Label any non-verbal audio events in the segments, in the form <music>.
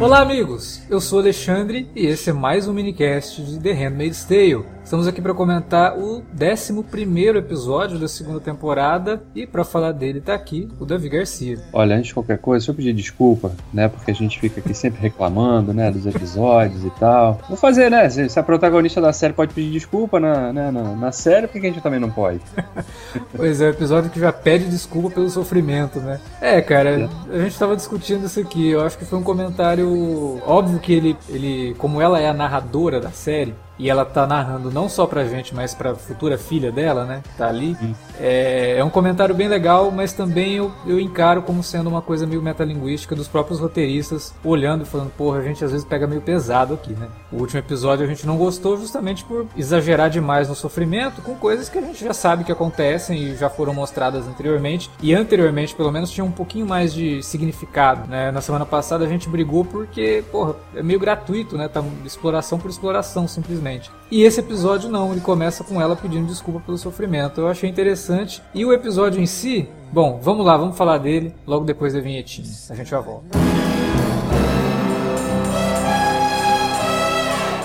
Olá, amigos! Eu sou Alexandre e esse é mais um minicast de The Handmaid's Tale. Estamos aqui para comentar o 11 episódio da segunda temporada e para falar dele está aqui o Davi Garcia. Olha, antes de qualquer coisa, eu pedir desculpa, né? Porque a gente fica aqui sempre reclamando, né? Dos episódios e tal. Vou fazer, né? Se a protagonista da série pode pedir desculpa na, né, na, na série, por que a gente também não pode? <laughs> pois é, o episódio que já pede desculpa pelo sofrimento, né? É, cara, é. a gente estava discutindo isso aqui. Eu acho que foi um comentário óbvio que ele, ele, como ela é a narradora da série, e ela tá narrando não só pra gente, mas pra futura filha dela, né? Tá ali. É, é, um comentário bem legal, mas também eu, eu encaro como sendo uma coisa meio metalinguística dos próprios roteiristas, olhando e falando, porra, a gente às vezes pega meio pesado aqui, né? O último episódio a gente não gostou justamente por exagerar demais no sofrimento com coisas que a gente já sabe que acontecem e já foram mostradas anteriormente. E anteriormente, pelo menos, tinha um pouquinho mais de significado, né? Na semana passada a gente brigou porque, porra, é meio gratuito, né? Tá exploração por exploração, simplesmente. E esse episódio não, ele começa com ela pedindo desculpa pelo sofrimento. Eu achei interessante. E o episódio em si, bom, vamos lá, vamos falar dele logo depois da vinhetinha. A gente já volta.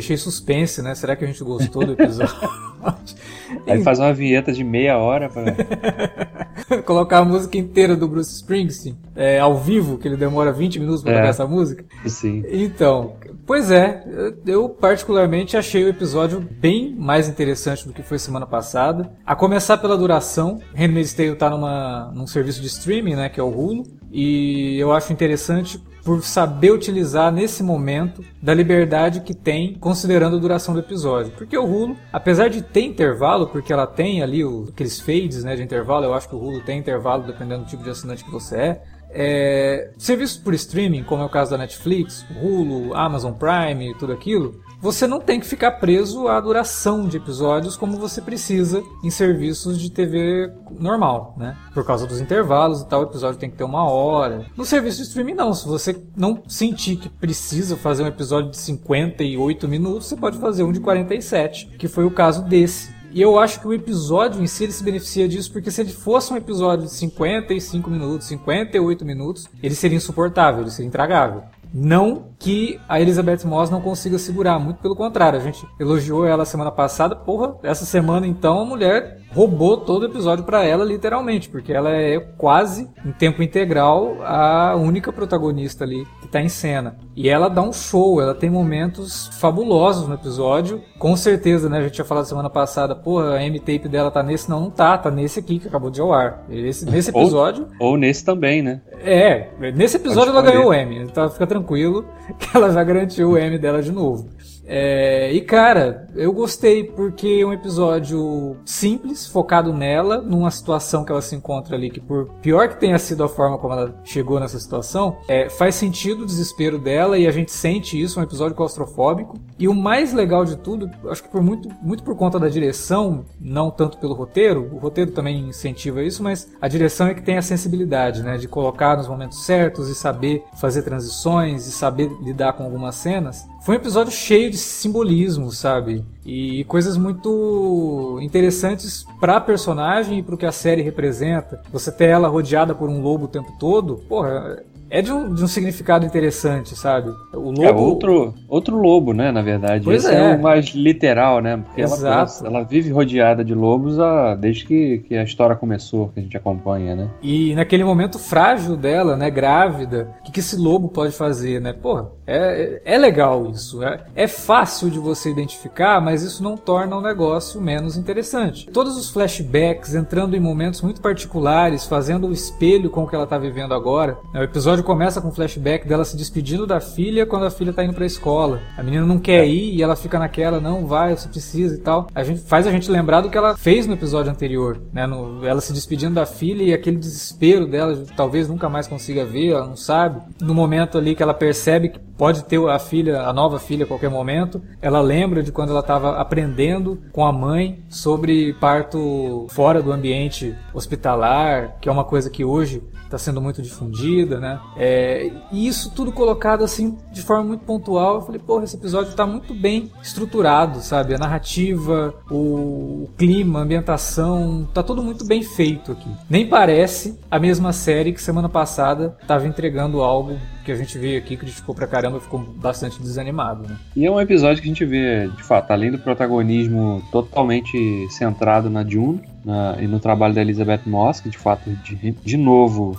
Deixei suspense, né? Será que a gente gostou do episódio? <laughs> Aí faz uma vinheta de meia hora para <laughs> colocar a música inteira do Bruce Springsteen é, ao vivo, que ele demora 20 minutos para é. tocar essa música. Sim. Então, pois é, eu particularmente achei o episódio bem mais interessante do que foi semana passada. A começar pela duração, Handmaid's Tale tá numa, num serviço de streaming, né, que é o Hulu, e eu acho interessante por saber utilizar nesse momento da liberdade que tem considerando a duração do episódio. Porque o Hulu, apesar de ter intervalo, porque ela tem ali o, aqueles fades né, de intervalo, eu acho que o Hulu tem intervalo dependendo do tipo de assinante que você é. É, serviços por streaming, como é o caso da Netflix, Hulu, Amazon Prime e tudo aquilo, você não tem que ficar preso à duração de episódios como você precisa em serviços de TV normal, né? Por causa dos intervalos e tal, o episódio tem que ter uma hora. No serviço de streaming não, se você não sentir que precisa fazer um episódio de 58 minutos, você pode fazer um de 47, que foi o caso desse. E eu acho que o episódio em si ele se beneficia disso, porque se ele fosse um episódio de 55 minutos, 58 minutos, ele seria insuportável, ele seria intragável. Não que a Elizabeth Moss não consiga segurar, muito pelo contrário. A gente elogiou ela semana passada, porra, essa semana então a mulher roubou todo o episódio para ela, literalmente, porque ela é quase em tempo integral a única protagonista ali que tá em cena. E ela dá um show, ela tem momentos fabulosos no episódio. Com certeza, né? A gente tinha falado semana passada, porra, a M-tape dela tá nesse, não, não tá, tá nesse aqui que acabou de ao ar. Esse, nesse <laughs> episódio. Ou, ou nesse também, né? É, nesse episódio ela ganhou o M, então fica tranquilo <laughs> que ela já garantiu o M dela de novo. É, e cara, eu gostei porque é um episódio simples, focado nela, numa situação que ela se encontra ali, que por pior que tenha sido a forma como ela chegou nessa situação, é, faz sentido o desespero dela e a gente sente isso, um episódio claustrofóbico. E o mais legal de tudo, acho que por muito, muito por conta da direção, não tanto pelo roteiro, o roteiro também incentiva isso, mas a direção é que tem a sensibilidade, né, de colocar nos momentos certos e saber fazer transições e saber lidar com algumas cenas. Foi um episódio cheio de simbolismo, sabe? E coisas muito interessantes para a personagem e para o que a série representa. Você ter ela rodeada por um lobo o tempo todo, porra, é de um, de um significado interessante, sabe? O lobo... É outro, outro lobo, né, na verdade. Pois Esse é. é o mais literal, né? Porque Exato. Ela, ela vive rodeada de lobos a, desde que, que a história começou, que a gente acompanha, né? E naquele momento frágil dela, né, grávida, o que, que esse lobo pode fazer, né? Porra, é, é legal isso. É, é fácil de você identificar, mas isso não torna o negócio menos interessante. Todos os flashbacks entrando em momentos muito particulares, fazendo o espelho com o que ela está vivendo agora. Né? O episódio começa com um flashback dela se despedindo da filha quando a filha está indo para a escola. A menina não quer ir e ela fica naquela, não vai, você precisa e tal. A gente faz a gente lembrar do que ela fez no episódio anterior, né? No, ela se despedindo da filha e aquele desespero dela, talvez nunca mais consiga ver, ela não sabe. No momento ali que ela percebe que pode ter a filha, a nova filha a qualquer momento. Ela lembra de quando ela estava aprendendo com a mãe sobre parto fora do ambiente hospitalar, que é uma coisa que hoje está sendo muito difundida, né? É, e isso tudo colocado assim de forma muito pontual. Eu falei, porra, esse episódio está muito bem estruturado, sabe? A narrativa, o, o, clima, a ambientação, tá tudo muito bem feito aqui. Nem parece a mesma série que semana passada estava entregando algo que a gente veio aqui, criticou pra caramba ficou bastante desanimado, né? E é um episódio que a gente vê, de fato, além do protagonismo totalmente centrado na June, na, e no trabalho da Elizabeth Moss, que de fato, de, de novo,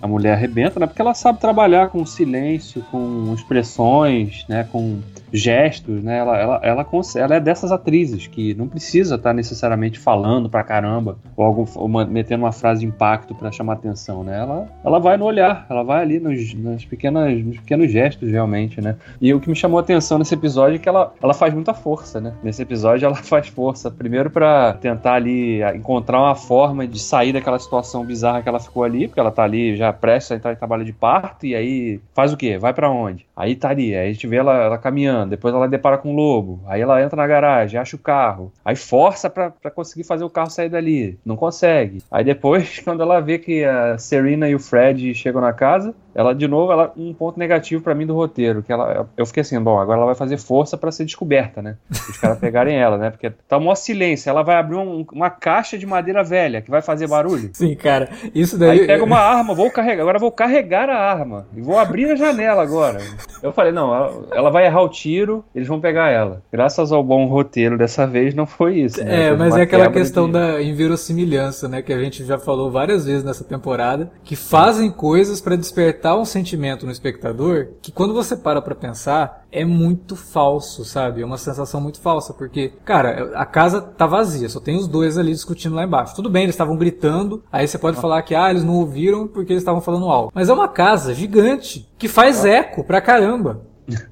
a mulher arrebenta, né? Porque ela sabe trabalhar com silêncio, com expressões, né? Com gestos, né? Ela, ela, ela, ela é dessas atrizes que não precisa estar necessariamente falando pra caramba ou, algum, ou metendo uma frase de impacto para chamar atenção, né? Ela, ela vai no olhar, ela vai ali nos, nas pequenas, nos pequenos gestos, realmente, né? E o que me chamou a atenção nesse episódio é que ela, ela faz muita força, né? Nesse episódio ela <laughs> faz força, primeiro para tentar ali encontrar uma forma de sair daquela situação bizarra que ela ficou ali, porque ela tá ali já prestes a entrar em trabalho de parto, e aí faz o quê? Vai para onde? Aí tá ali, aí a gente vê ela, ela caminhando, depois ela depara com um lobo, aí ela entra na garagem, acha o carro, aí força para conseguir fazer o carro sair dali, não consegue. Aí depois, <laughs> quando ela vê que a Serena e o Fred chegam na casa, ela de novo, ela um ponto negativo para mim do roteiro, que ela eu fiquei assim, bom, agora ela vai fazer força para ser descoberta, né? Os caras <laughs> pegarem ela, né? Porque tá um silêncio, ela vai abrir um, uma caixa de madeira velha que vai fazer barulho. <laughs> Sim, cara. Isso daí Aí pega uma arma, vou carregar, agora vou carregar a arma e vou abrir a janela agora. Eu falei, não, ela, ela vai errar o tiro, eles vão pegar ela. Graças ao bom roteiro dessa vez não foi isso, né? É, mas é aquela questão de... da inverossimilhança, né, que a gente já falou várias vezes nessa temporada, que fazem coisas para despertar um sentimento no espectador que quando você para pra pensar, é muito falso, sabe? É uma sensação muito falsa, porque, cara, a casa tá vazia, só tem os dois ali discutindo lá embaixo. Tudo bem, eles estavam gritando, aí você pode falar que, ah, eles não ouviram porque eles estavam falando alto. Mas é uma casa gigante, que faz eco pra caramba.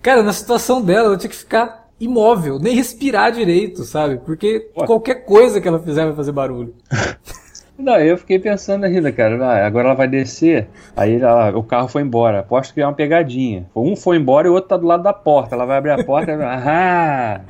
Cara, na situação dela, eu tinha que ficar imóvel, nem respirar direito, sabe? Porque qualquer coisa que ela fizer vai fazer barulho. <laughs> Não, eu fiquei pensando ainda, cara. Ah, agora ela vai descer. Aí ela, o carro foi embora. Aposto que é uma pegadinha. Um foi embora e o outro tá do lado da porta. Ela vai abrir a porta e. <laughs> Ah!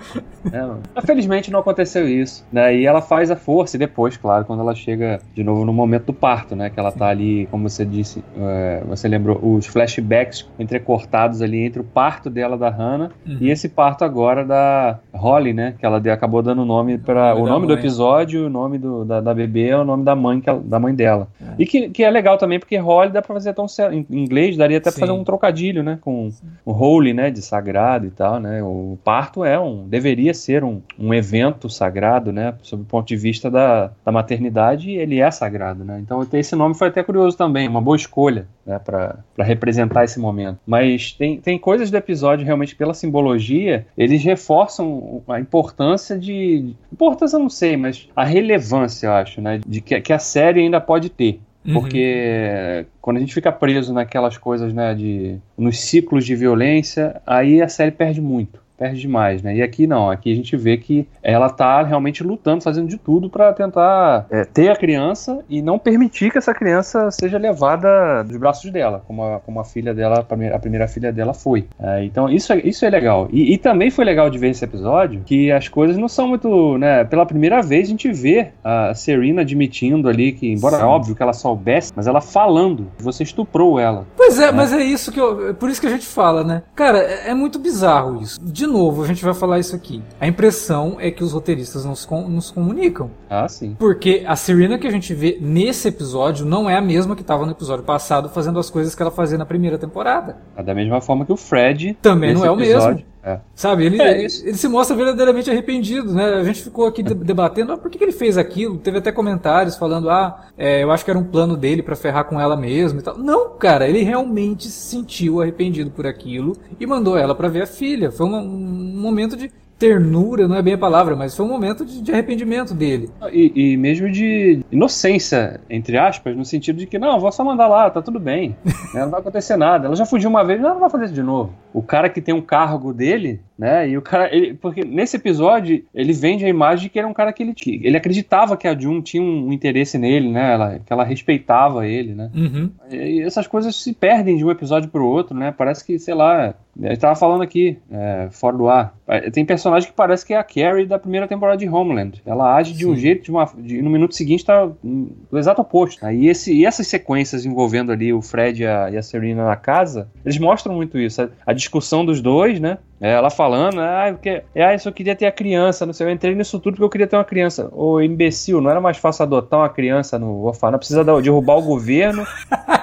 É, felizmente não aconteceu isso. Né? E ela faz a força e depois, claro, quando ela chega de novo no momento do parto, né? Que ela tá ali, como você disse, é, você lembrou, os flashbacks entrecortados ali entre o parto dela da Hannah uhum. e esse parto agora da Holly, né? Que ela acabou dando o nome para o nome do episódio, o nome do, da, da bebê é o nome da mãe, que da mãe dela. É. E que, que é legal também, porque Holly dá pra fazer tão em inglês, daria até pra fazer um trocadilho, né? Com o holy, né? De sagrado e tal, né? O parto é um, deveria ser um, um evento sagrado, né? Sob o ponto de vista da, da maternidade, ele é sagrado, né? Então esse nome foi até curioso também, uma boa escolha, né? Pra representar esse momento. Mas tem, tem coisas do episódio, realmente, pela simbologia, eles reforçam a importância de. Importância eu não sei, mas a relevância, eu acho, né? De que, que a série ainda pode ter. Uhum. Porque uhum. quando a gente fica preso naquelas coisas, né, de nos ciclos de violência, aí a série perde muito perde demais, né? E aqui não, aqui a gente vê que ela tá realmente lutando, fazendo de tudo para tentar é, ter a criança e não permitir que essa criança seja levada dos braços dela, como a, como a filha dela, a primeira filha dela foi. É, então isso é, isso é legal. E, e, também foi legal de ver esse episódio que as coisas não são muito, né? Pela primeira vez a gente vê a Serena admitindo ali que, embora Sim. é óbvio que ela soubesse, mas ela falando, você estuprou ela. Pois é, né? mas é isso que eu, é por isso que a gente fala, né? Cara, é, é muito bizarro isso. De de novo, a gente vai falar isso aqui. A impressão é que os roteiristas não se, com, não se comunicam. Ah, sim. Porque a Serena que a gente vê nesse episódio não é a mesma que estava no episódio passado fazendo as coisas que ela fazia na primeira temporada. É da mesma forma que o Fred. Também não é o episódio. mesmo. É. Sabe, ele, é ele, ele, se mostra verdadeiramente arrependido, né? A gente ficou aqui debatendo, ah, por que, que, ele fez aquilo? Teve até comentários falando, ah, é, eu acho que era um plano dele para ferrar com ela mesmo e tal. Não, cara, ele realmente se sentiu arrependido por aquilo e mandou ela para ver a filha. Foi um, um momento de ternura, não é bem a palavra, mas foi um momento de, de arrependimento dele. E, e, mesmo de inocência, entre aspas, no sentido de que, não, vou só mandar lá, tá tudo bem. <laughs> Né, não vai acontecer nada. Ela já fugiu uma vez, não vai fazer isso de novo. O cara que tem um cargo dele, né, e o cara, ele, porque nesse episódio, ele vende a imagem de que era um cara que ele, ele acreditava que a June tinha um interesse nele, né, ela, que ela respeitava ele, né. Uhum. E, e essas coisas se perdem de um episódio pro outro, né, parece que, sei lá, ele tava falando aqui, é, fora do ar, tem personagem que parece que é a Carrie da primeira temporada de Homeland. Ela age Sim. de um jeito, de uma, de, no minuto seguinte tá do exato oposto. Aí esse, e essas sequências envolvendo ali o Fred e a, e a Serena na casa, eles mostram muito isso. A, a discussão dos dois, né? É, ela falando, ah, porque, ah, eu só queria ter a criança, não sei, eu entrei nisso tudo porque eu queria ter uma criança. Ô, imbecil, não era mais fácil adotar uma criança no orfanato, precisa derrubar o governo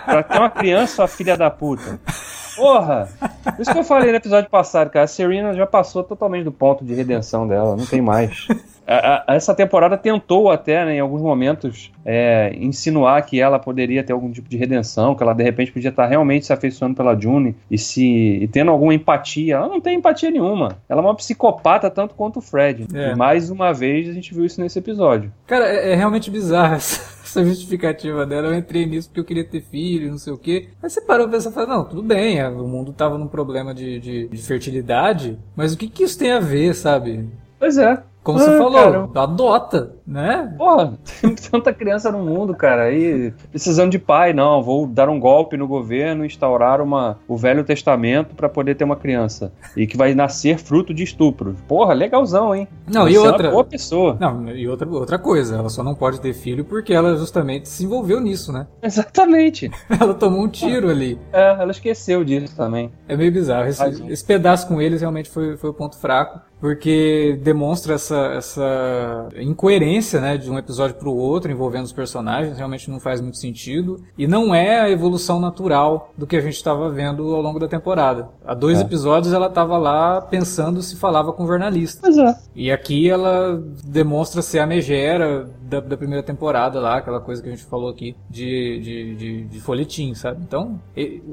pra ter uma criança, sua filha da puta. Porra! Isso que eu falei no episódio passado, cara. A Serena já passou totalmente do ponto de redenção dela, não tem mais. Essa temporada tentou até, né, em alguns momentos, é, insinuar que ela poderia ter algum tipo de redenção, que ela de repente podia estar realmente se afeiçoando pela June e se e tendo alguma empatia. Ela não tem empatia nenhuma. Ela é uma psicopata tanto quanto o Fred. É. E mais uma vez a gente viu isso nesse episódio. Cara, é, é realmente bizarro <laughs> essa essa justificativa dela. Eu entrei nisso porque eu queria ter filho, não sei o quê. Aí você parou pra pensar e falou, não, tudo bem, é, o mundo tava num problema de, de, de fertilidade, mas o que que isso tem a ver, sabe? Pois é. Como ah, você falou, cara. adota, né? Porra, tem <laughs> tanta criança no mundo, cara, aí precisando de pai, não, vou dar um golpe no governo, instaurar uma, o Velho Testamento para poder ter uma criança e que vai nascer fruto de estupro. Porra, legalzão, hein? Não, Você e outra, é uma boa pessoa. Não, e outra, outra coisa, ela só não pode ter filho porque ela justamente se envolveu nisso, né? Exatamente. <laughs> ela tomou um tiro ali. É, ela esqueceu disso também. É meio bizarro. Esse, esse pedaço com eles realmente foi, foi o ponto fraco porque demonstra essa, essa incoerência né, de um episódio para o outro envolvendo os personagens, realmente não faz muito sentido. E não é a evolução natural do que a gente estava vendo ao longo da temporada. Há dois é. episódios ela estava lá pensando se falava com jornalista. Pois é. E aqui ela demonstra ser a megera da, da, primeira temporada lá, aquela coisa que a gente falou aqui de, de, de, de folhetim, sabe? Então,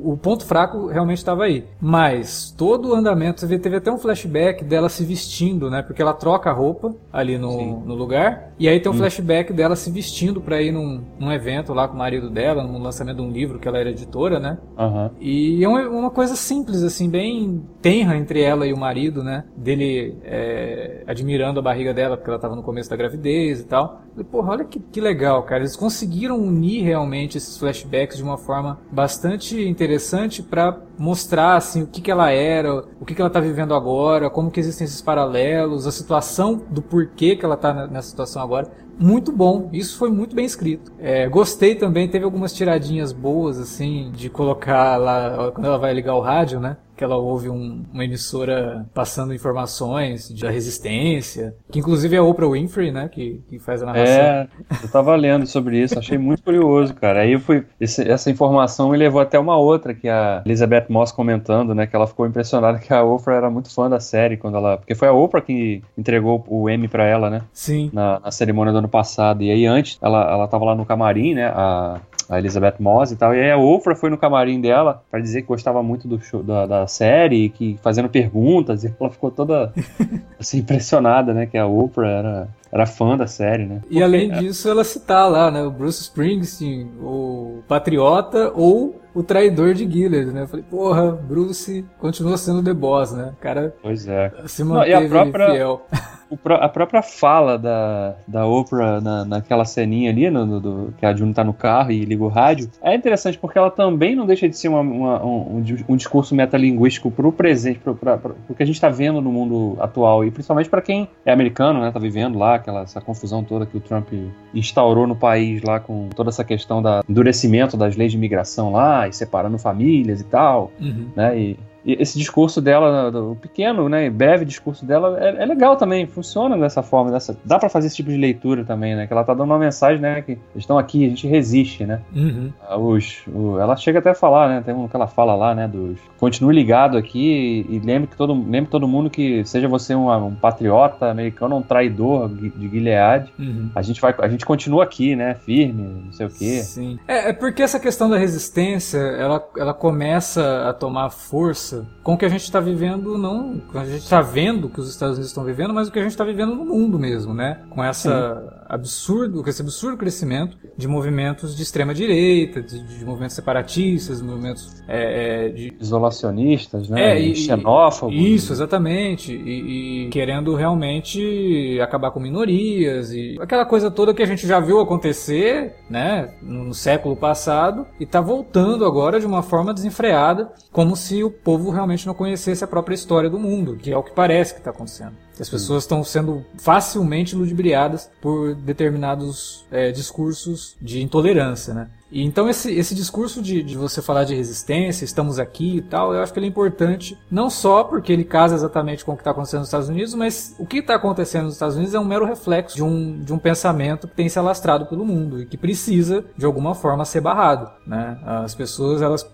o ponto fraco realmente estava aí. Mas todo o andamento, você vê, teve até um flashback dela se vestindo, né? Porque ela troca a roupa ali no, no lugar. E aí tem um hum. flashback dela se vestindo para ir num, num evento lá com o marido dela, no lançamento de um livro que ela era editora, né? Uhum. E é uma, uma, coisa simples, assim, bem tenra entre ela e o marido, né? Dele é, admirando a barriga dela, porque ela estava no começo da gravidez e tal. Porra, olha que, que legal, cara. Eles conseguiram unir realmente esses flashbacks de uma forma bastante interessante para mostrar assim o que, que ela era, o que, que ela está vivendo agora, como que existem esses paralelos, a situação do porquê que ela está nessa situação agora. Muito bom, isso foi muito bem escrito. É, gostei também, teve algumas tiradinhas boas, assim, de colocar lá, quando ela vai ligar o rádio, né? Que ela ouve um, uma emissora passando informações da resistência, que inclusive é a Oprah Winfrey, né, que, que faz a narração. É, eu tava lendo sobre isso, achei muito curioso, cara. Aí eu fui, esse, essa informação me levou até uma outra que a Elizabeth Moss comentando, né, que ela ficou impressionada que a Oprah era muito fã da série quando ela, porque foi a Oprah que entregou o Emmy para ela, né? Sim. Na, na, cerimônia do ano passado. E aí antes ela ela tava lá no camarim, né, a a Elizabeth Moss e tal. E aí a Oprah foi no camarim dela para dizer que gostava muito do show, da, da série, que fazendo perguntas, <laughs> e ela ficou toda <laughs> assim, impressionada, né? Que a Oprah era, era fã da série, né? E além disso, ela citar lá, né? O Bruce Springsteen, o Patriota ou o traidor de Gilead, né? Eu falei, porra, Bruce continua sendo The Boss, né? O cara pois é. se manteve Não, e a própria... fiel <laughs> a própria fala da, da Oprah na, naquela ceninha ali, no, no, do, que a June tá no carro e liga o rádio, é interessante porque ela também não deixa de ser uma, uma, um, um, discurso metalinguístico pro presente, pro, pra, pro, pro que a gente tá vendo no mundo atual, e principalmente para quem é americano, né, tá vivendo lá, aquela, essa confusão toda que o Trump instaurou no país lá com toda essa questão do endurecimento das leis de imigração lá, e separando famílias e tal, uhum. né, e esse discurso dela, o pequeno, né, breve discurso dela, é, é legal também, funciona dessa forma, dessa, dá para fazer esse tipo de leitura também, né, que ela tá dando uma mensagem, né, que eles estão aqui, a gente resiste, né. Uhum. Ah, os, o, ela chega até a falar, né, tem um que ela fala lá, né, dos continue ligado aqui e, e lembre que todo, lembre todo mundo que seja você um, um patriota americano, um traidor de Gilead, uhum. a gente vai, a gente continua aqui, né, firme, não sei o quê. Sim. É, é porque essa questão da resistência, ela, ela começa a tomar força com o que a gente está vivendo, não. A gente está vendo que os Estados Unidos estão vivendo, mas o que a gente está vivendo no mundo mesmo, né? Com essa absurdo, com esse absurdo crescimento de movimentos de extrema direita, de, de movimentos separatistas, movimentos é, é, de isolacionistas, né? É, e, xenófobos. Isso, exatamente. E, e, querendo realmente acabar com minorias e aquela coisa toda que a gente já viu acontecer, né? No século passado e está voltando agora de uma forma desenfreada, como se o povo realmente não conhecesse a própria história do mundo, que é o que parece que está acontecendo. As pessoas estão sendo facilmente ludibriadas por determinados é, discursos de intolerância, né? E então esse, esse discurso de, de você falar de resistência, estamos aqui e tal, eu acho que ele é importante, não só porque ele casa exatamente com o que está acontecendo nos Estados Unidos, mas o que está acontecendo nos Estados Unidos é um mero reflexo de um, de um pensamento que tem se alastrado pelo mundo e que precisa, de alguma forma, ser barrado. Né? As pessoas, elas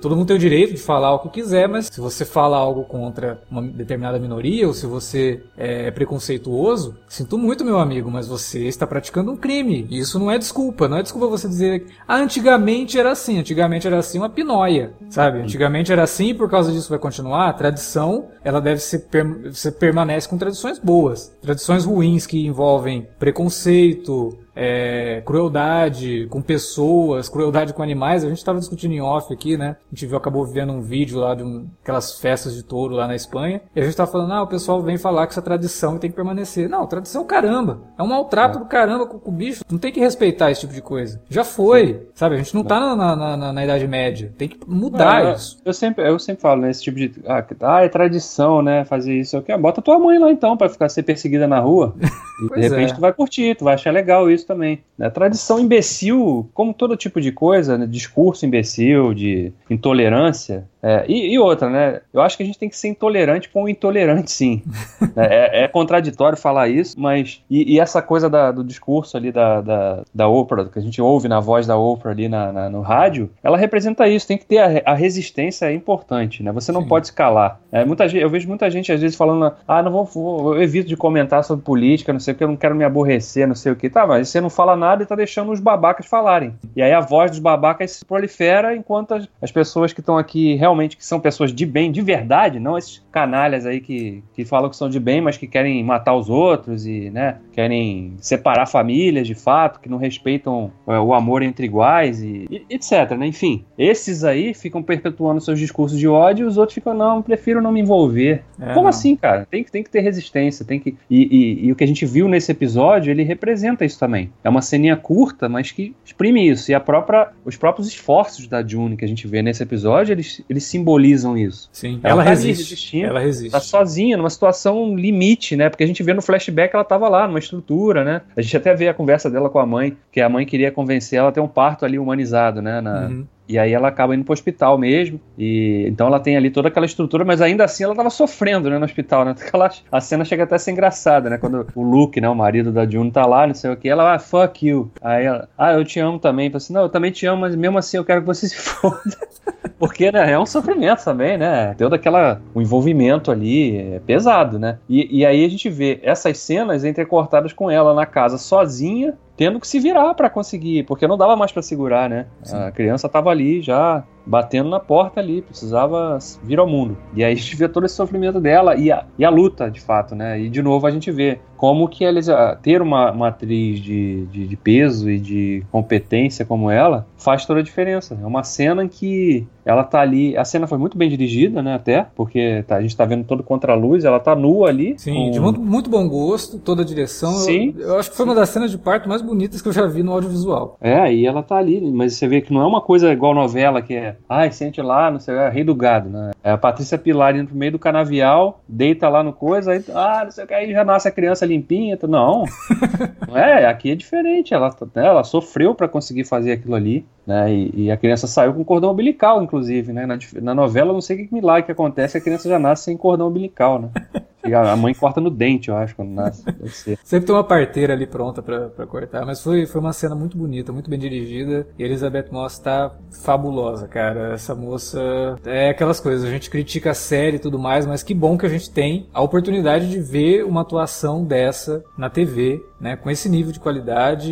todo mundo tem o direito de falar o que quiser, mas se você fala algo contra uma determinada minoria ou se você é preconceituoso, sinto muito, meu amigo, mas você está praticando um crime. E isso não é desculpa, não é desculpa você dizer ah, antigamente era assim, antigamente era assim uma pinóia, sabe? Antigamente era assim e por causa disso vai continuar. A tradição, ela deve ser, você permanece com tradições boas. Tradições ruins que envolvem preconceito, é, crueldade com pessoas, crueldade com animais. A gente estava discutindo em off aqui, né? A gente viu, acabou vendo um vídeo lá de um, aquelas festas de touro lá na Espanha. E a gente estava falando, ah, o pessoal vem falar que essa tradição tem que permanecer. Não, tradição caramba. É um maltrato é. do caramba com, com, o bicho. Não tem que respeitar esse tipo de coisa. Já foi, Sim. sabe? A gente não está na, na, na, na, Idade Média. Tem que mudar é, isso. Eu sempre, eu sempre falo nesse tipo de. Ah, ah, é tradição, né? Fazer isso. Okay. Bota tua mãe lá então para ficar ser perseguida na rua. <laughs> E, de repente é. tu vai curtir, tu vai achar legal isso também. Né? Tradição imbecil, como todo tipo de coisa, né? discurso imbecil, de intolerância, é, e, e, outra, né? Eu acho que a gente tem que ser intolerante com o intolerante, sim. <laughs> é, é, contraditório falar isso, mas. E, e essa coisa da, do discurso ali da, da, da Oprah, que a gente ouve na voz da Oprah ali na, na no rádio, ela representa isso. Tem que ter a, a resistência é importante, né? Você não sim. pode escalar. É, muita eu vejo muita gente às vezes falando, ah, não vou, vou, eu evito de comentar sobre política, não sei o que, eu não quero me aborrecer, não sei o que. Tá, mas você não fala nada e tá deixando os babacas falarem. E aí a voz dos babacas se prolifera enquanto as, as pessoas que estão aqui realmente que são pessoas de bem, de verdade, não esses canalhas aí que, que falam que são de bem, mas que querem matar os outros e, né, querem separar famílias de fato, que não respeitam é, o amor entre iguais e, e, etc, né? Enfim, esses aí ficam perpetuando seus discursos de ódio e os outros ficam, não, prefiro não me envolver. É, Como não. assim, cara? Tem, tem que ter resistência, tem que... E, e, e o que a gente viu nesse episódio, ele representa isso também. É uma ceninha curta, mas que exprime isso. E a própria, os próprios esforços da June que a gente vê nesse episódio, eles, eles simbolizam isso. Sim, ela, ela tá resiste. ela resiste. Tá sozinha, numa situação limite, né? Porque a gente vê no flashback ela tava lá, numa estrutura, né? A gente até vê a conversa dela com a mãe, que a mãe queria convencer ela a ter um parto ali humanizado, né? Na, uhum. E aí ela acaba indo pro hospital mesmo. E então ela tem ali toda aquela estrutura, mas ainda assim ela tava sofrendo, né, no hospital, né? <laughs> Ela, a cena chega até a ser engraçada, né? Quando o Luke, né, o marido da June tá lá, não sei o que, ela, ah, fuck you. Aí ela, ah, eu te amo também. Fala assim, não, eu também te amo, mas mesmo assim eu quero que você se <laughs> foda. Porque, né, é um sofrimento também, né? Todo aquela, o envolvimento ali é pesado, né? E, e aí a gente vê essas cenas entrecortadas com ela na casa sozinha, tendo que se virar para conseguir, porque não dava mais para segurar, né? Sim. A criança tava ali já batendo na porta ali, precisava vir ao mundo. E aí a gente vê todo esse sofrimento dela e a, e a luta, de fato, né? E de novo a gente vê como que eles, ter uma, uma atriz de, de, de, peso e de competência como ela faz toda a diferença. É uma cena em que ela tá ali, a cena foi muito bem dirigida, né, até, porque tá, a gente tá vendo todo contra a luz, ela tá nua ali. Sim, com... de muito, muito bom gosto, toda a direção. Sim. Eu, eu acho que foi uma das cenas de parto mais bonitas que eu já vi no audiovisual. É, e ela tá ali, mas você vê que não é uma coisa igual novela que é, ai, sente lá, não sei, é rei do gado, né? É a Patrícia Pilar indo pro meio do canavial, deita lá no coisa, aí, ah, não sei o que, aí já nasce a criança limpinha. Tá, <laughs> não, é, aqui é diferente, ela, né, ela sofreu para conseguir fazer aquilo ali, né? E, e, a criança saiu com cordão umbilical, inclusive, né? Na, na novela, não sei que milagre que acontece, a criança já nasce sem cordão umbilical, né? <laughs> A mãe corta no dente, eu acho, quando nasce. Sempre tem uma parteira ali pronta para cortar. Mas foi, foi uma cena muito bonita, muito bem dirigida. E Elizabeth Moss tá fabulosa, cara. Essa moça é aquelas coisas. A gente critica a série e tudo mais, mas que bom que a gente tem a oportunidade de ver uma atuação dessa na TV, né? Com esse nível de qualidade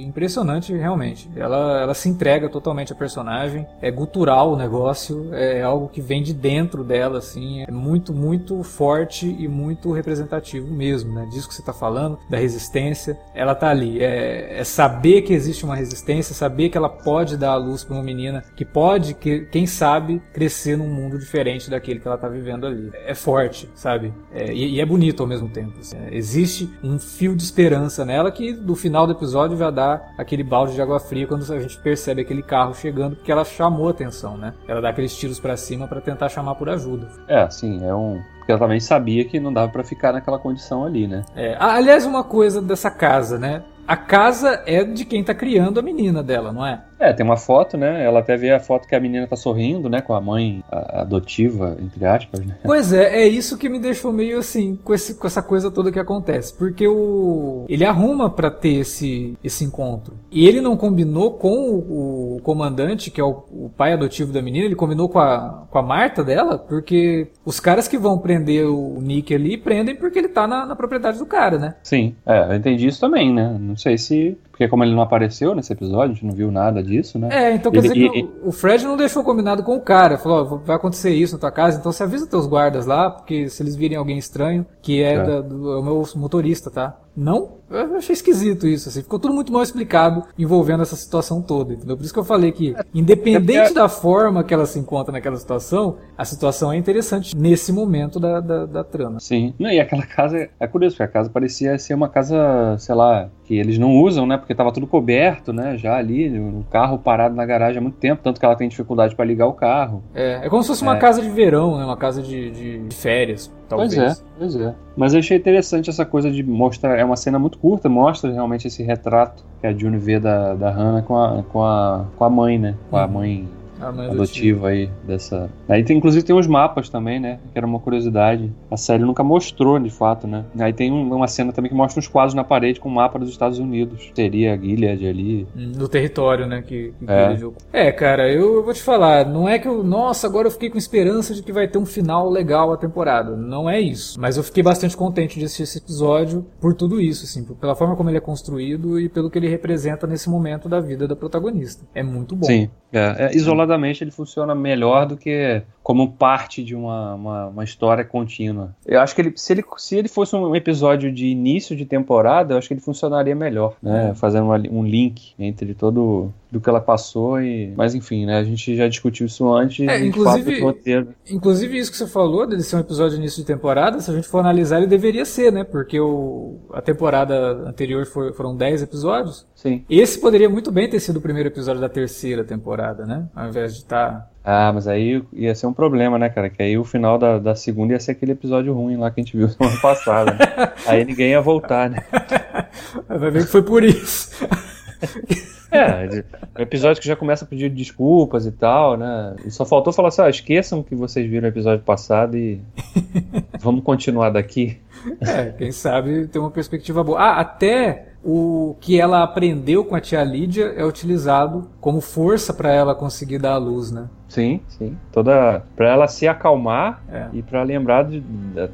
impressionante, realmente. Ela, ela se entrega totalmente a personagem. É gutural o negócio, é algo que vem de dentro dela, assim. É muito, muito forte e muito representativo mesmo, né? Disso que você está falando, da resistência, ela tá ali. É, é, saber que existe uma resistência, saber que ela pode dar a luz para uma menina que pode, que, quem sabe, crescer num mundo diferente daquele que ela tá vivendo ali. É forte, sabe? É, e, e, é bonito ao mesmo tempo. Assim. É, existe um fio de esperança nela que no final do episódio já dá aquele balde de água fria quando a gente percebe aquele carro chegando, porque ela chamou atenção, né? Ela dá aqueles tiros para cima para tentar chamar por ajuda. É, sim, é um porque ela também sabia que não dava para ficar naquela condição ali, né? É, aliás, uma coisa dessa casa, né? A casa é de quem tá criando a menina dela, não é? É, tem uma foto, né? Ela até vê a foto que a menina tá sorrindo, né? Com a mãe adotiva, entre aspas, né? Pois é, é isso que me deixou meio assim, com, esse, com essa coisa toda que acontece. Porque o. Ele arruma para ter esse, esse encontro. E ele não combinou com o, o comandante, que é o, o, pai adotivo da menina, ele combinou com a, com a Marta dela, porque os caras que vão prender o Nick ali prendem porque ele tá na, na propriedade do cara, né? Sim, é, eu entendi isso também, né? Não sei se porque como ele não apareceu nesse episódio, a gente não viu nada disso, né? É, então quer ele, dizer que o Fred não deixou combinado com o cara. Falou, vai acontecer isso na tua casa, então você avisa teus guardas lá, porque se eles virem alguém estranho, que é, é. Da, do, é o meu motorista, tá? Não? Eu achei esquisito isso, assim. Ficou tudo muito mal explicado envolvendo essa situação toda, entendeu? Por isso que eu falei que, independente da forma que ela se encontra naquela situação, a situação é interessante nesse momento da, da, da trama. Sim. Não, e aquela casa, é curioso, porque a casa parecia ser uma casa, sei lá, que eles não usam, né? Porque tava tudo coberto, né? Já ali, o carro parado na garagem há muito tempo, tanto que ela tem dificuldade para ligar o carro. É, é como se fosse uma é. casa de verão, né? Uma casa de, de férias, talvez. Pois é, pois é. Mas eu achei interessante essa coisa de mostrar, é uma cena muito curta, mostra realmente esse retrato que a June vê da, da Hannah com a, com, a, com a mãe, né? Com a uhum. Mãe adotivo aí dessa. Aí tem, inclusive tem os mapas também, né? Que era uma curiosidade. A série nunca mostrou, de fato, né? Aí tem um, uma cena também que mostra uns quadros na parede com o mapa dos Estados Unidos. Seria a Gilead ali. Do território, né? Que, que é. é, cara, eu, eu, vou te falar. Não é que eu. Nossa, agora eu fiquei com esperança de que vai ter um final legal a temporada. Não é isso. Mas eu fiquei bastante contente de assistir esse episódio por tudo isso, assim. Pela forma como ele é construído e pelo que ele representa nesse momento da vida da protagonista. É muito bom. Sim. É, é isolado isoladamente ele funciona melhor do que como parte de uma, uma, uma, história contínua. Eu acho que ele se, ele, se ele fosse um episódio de início de temporada, eu acho que ele funcionaria melhor, né? Fazendo uma, um link entre todo do que ela passou e. Mas enfim, né? A gente já discutiu isso antes. É, inclusive, inclusive, isso que você falou, dele ser um episódio de início de temporada, se a gente for analisar, ele deveria ser, né? Porque o, a temporada anterior foi, foram 10 episódios. Sim. Esse poderia muito bem ter sido o primeiro episódio da terceira temporada, né? Ao invés de estar. Tá ah, mas aí ia ser um problema, né, cara? Que aí o final da, da segunda ia ser aquele episódio ruim lá que a gente viu <laughs> semana passada. Né? aí ninguém ia voltar, né? <laughs> Vai ver que foi por isso. <laughs> É, um episódio que já começa a pedir desculpas e tal, né? E só faltou falar assim: ah, esqueçam que vocês viram o episódio passado e vamos continuar daqui. É, quem sabe ter uma perspectiva boa. Ah, até o que ela aprendeu com a tia Lídia é utilizado como força para ela conseguir dar a luz, né? Sim, sim. Toda para ela se acalmar é. e para lembrar de,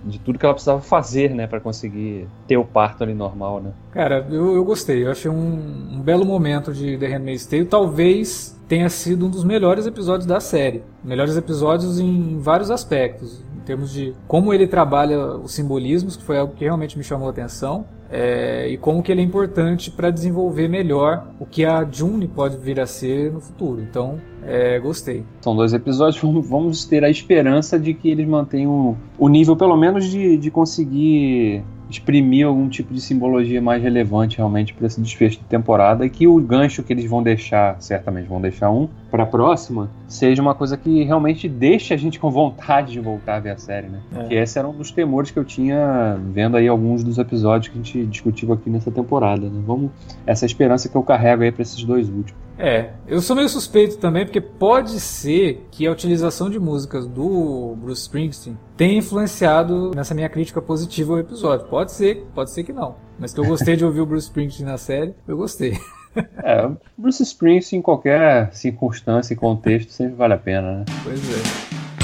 de, tudo que ela precisava fazer, né, para conseguir ter o parto ali normal, né? Cara, eu, eu gostei. Eu achei um, um belo momento de The Handmaid's Tale. Talvez tenha sido um dos melhores episódios da série. Melhores episódios em vários aspectos termos de como ele trabalha os simbolismos, que foi algo que realmente me chamou a atenção, é, e como que ele é importante para desenvolver melhor o que a June pode vir a ser no futuro. Então, é, gostei. São dois episódios, vamos ter a esperança de que eles mantenham o nível, pelo menos, de, de conseguir exprimir algum tipo de simbologia mais relevante realmente para esse desfecho de temporada e que o gancho que eles vão deixar, certamente vão deixar um para a próxima, seja uma coisa que realmente deixe a gente com vontade de voltar a ver a série, né? É. Que esse era um dos temores que eu tinha vendo aí alguns dos episódios que a gente discutiu aqui nessa temporada, né? Vamos essa esperança que eu carrego aí para esses dois últimos. É, eu sou meio suspeito também, porque pode ser que a utilização de músicas do Bruce Springsteen tenha influenciado nessa minha crítica positiva ao episódio. Pode ser, pode ser que não. Mas que eu gostei de ouvir o Bruce Springsteen na série, eu gostei. É, Bruce Springsteen em qualquer circunstância e contexto sempre vale a pena, né? Pois é.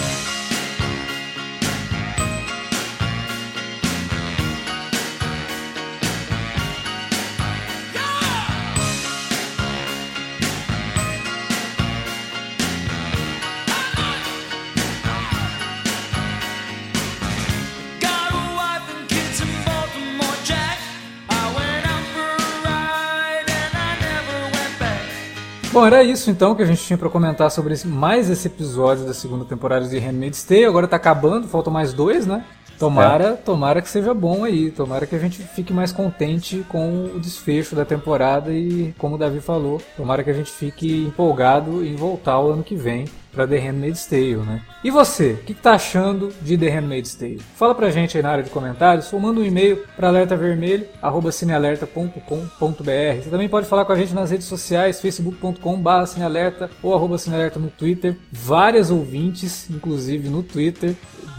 Bom, era isso então que a gente tinha para comentar sobre mais esse episódio da segunda temporada de Handmaid's Tale. Agora tá acabando, faltam mais dois, né? Tomara, é. tomara que seja bom aí, tomara que a gente fique mais contente com o desfecho da temporada e, como o Davi falou, tomara que a gente fique empolgado em voltar o ano que vem para The Handmaid's Tale, né? E você, o que, tá achando de The Handmaid's Tale? Fala pra gente aí na área de comentários ou manda um e-mail para alertavermelho@cinealerta.com.br. Você também pode falar com a gente nas redes sociais, facebook.com/cinealerta ou arroba cinealerta no Twitter. Várias ouvintes, inclusive no Twitter,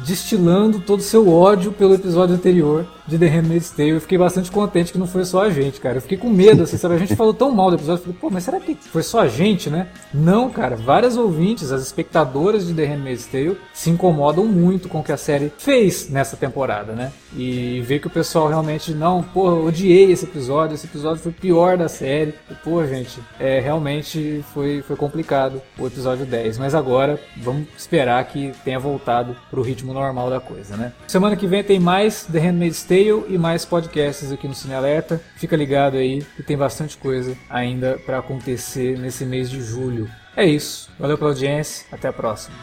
destilando todo o seu ódio pelo episódio anterior de The Handmaid's Tale. Eu fiquei bastante contente que não foi só a gente, cara. Eu fiquei com medo, assim, sabe? A gente falou tão mal do episódio. Eu falei, pô, mas será que foi só a gente, né? Não, cara. Várias ouvintes, as espectadoras de The Handmaid's Tale, se incomodam muito com o que a série fez nessa temporada, né? E ver que o pessoal realmente, não, pô, odiei esse episódio. Esse episódio foi o pior da série. E, pô, gente, é, realmente foi, foi complicado o episódio 10. Mas agora, vamos esperar que tenha voltado pro ritmo normal da coisa, né? Semana que vem tem mais The Handmaid's Tale Tale e mais podcasts aqui no Cine Alerta. Fica ligado aí que tem bastante coisa ainda para acontecer nesse mês de julho. É isso. Valeu pela audiência. Até a próxima.